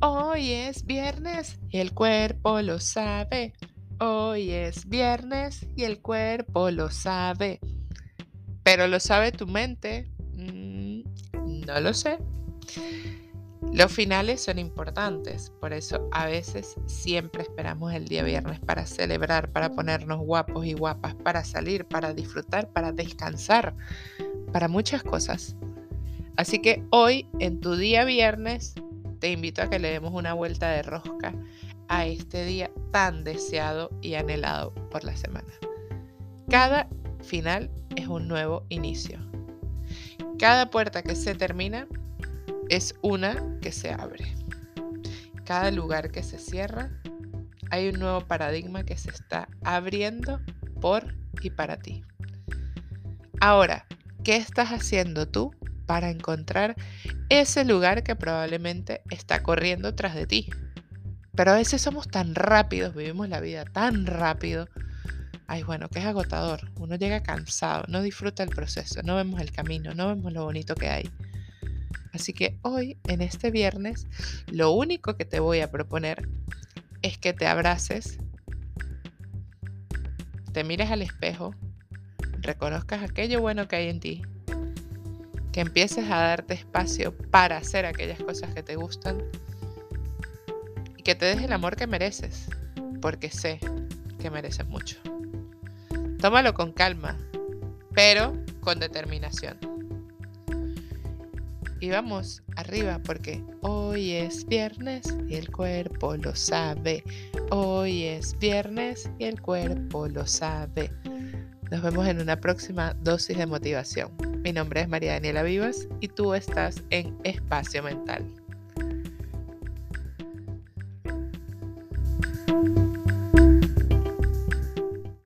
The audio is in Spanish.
Hoy es viernes y el cuerpo lo sabe. Hoy es viernes y el cuerpo lo sabe. Pero lo sabe tu mente. Mm, no lo sé. Los finales son importantes, por eso a veces siempre esperamos el día viernes para celebrar, para ponernos guapos y guapas, para salir, para disfrutar, para descansar, para muchas cosas. Así que hoy, en tu día viernes, te invito a que le demos una vuelta de rosca a este día tan deseado y anhelado por la semana. Cada final es un nuevo inicio. Cada puerta que se termina es una que se abre. Cada lugar que se cierra, hay un nuevo paradigma que se está abriendo por y para ti. Ahora, ¿qué estás haciendo tú para encontrar ese lugar que probablemente está corriendo tras de ti? Pero a veces somos tan rápidos, vivimos la vida tan rápido. Ay, bueno, que es agotador. Uno llega cansado, no disfruta el proceso, no vemos el camino, no vemos lo bonito que hay. Así que hoy, en este viernes, lo único que te voy a proponer es que te abraces, te mires al espejo, reconozcas aquello bueno que hay en ti, que empieces a darte espacio para hacer aquellas cosas que te gustan y que te des el amor que mereces, porque sé que mereces mucho. Tómalo con calma, pero con determinación y vamos arriba porque hoy es viernes y el cuerpo lo sabe. Hoy es viernes y el cuerpo lo sabe. Nos vemos en una próxima dosis de motivación. Mi nombre es María Daniela Vivas y tú estás en Espacio Mental.